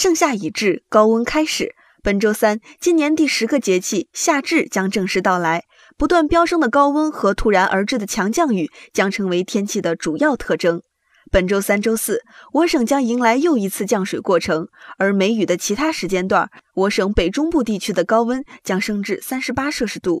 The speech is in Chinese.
盛夏已至高温开始。本周三今年第十个节气夏至将正式到来。不断飙升的高温和突然而至的强降雨将成为天气的主要特征。本周三周四我省将迎来又一次降水过程而梅雨的其他时间段我省北中部地区的高温将升至三十八摄氏度。